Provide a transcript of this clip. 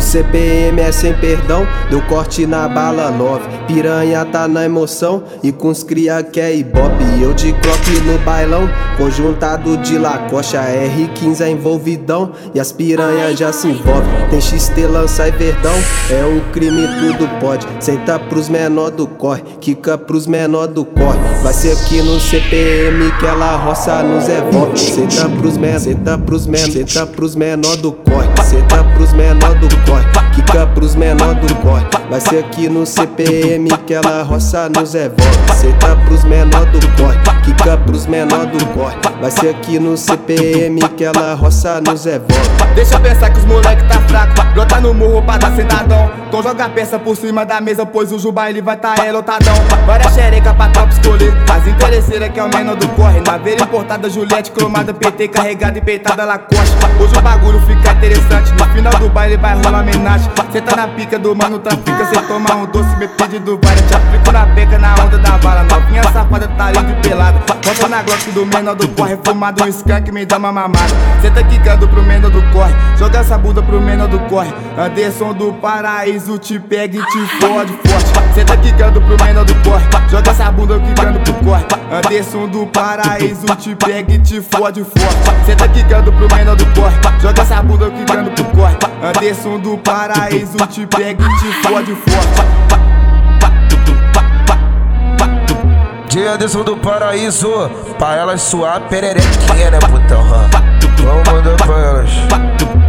No CPM é sem perdão, deu corte na bala 9. Piranha tá na emoção e com os cria que é ibope. Eu de croque no bailão, conjuntado de lacoste. A R15 é envolvidão e as piranhas já se envolvem. Tem XT, lança e verdão, é um crime, tudo pode. Senta pros menor do corre, quica pros menor do corre. Vai ser aqui no CPM que ela roça nos evolve. Senta pros menor, senta pros menor, senta pros menor do corre. Senta pros menor do corre, quica pros menor do corre. Vai ser aqui no CPM que ela roça nos evolve. Senta pros menor do corre, quica pros menor do corre. Vai ser aqui no CPM que ela roça nos evolve. Deixa eu pensar que os moleque tá joga a peça por cima da mesa, pois o Juba ele vai tá é lotadão. Várias xereca pra tropa escolher. As interesseiras que é o menor do corre. Naveira importada, Juliette, cromada, PT, carregada e peitada Lacoste. Hoje o bagulho fica interessante. No final do baile vai rolar homenagem. Cê tá na pica do mano, trafica. Cê toma um doce, me pede do baile. Te aplico na beca na onda da bala. Novinha safada, tá linda e pelada. Bota na glock do menor do corre. Fumado um skunk, me dá uma mamada. Cê tá quicando pro menor do corre. Joga essa bunda pro menor do corre. Anderson do paraíso te pega e te fode forte. Cê tá quicando pro menor do corre. Joga essa bunda corre. Anderson do paraíso te pega e te fode forte. Cê tá quicando pro menor do corre. Joga essa bunda quicando pro corre. Anderson do paraíso te pega e te fode forte. De Anderson do Paraíso, pra elas suar pererequinha, né, putão? Vamos mandar pra elas.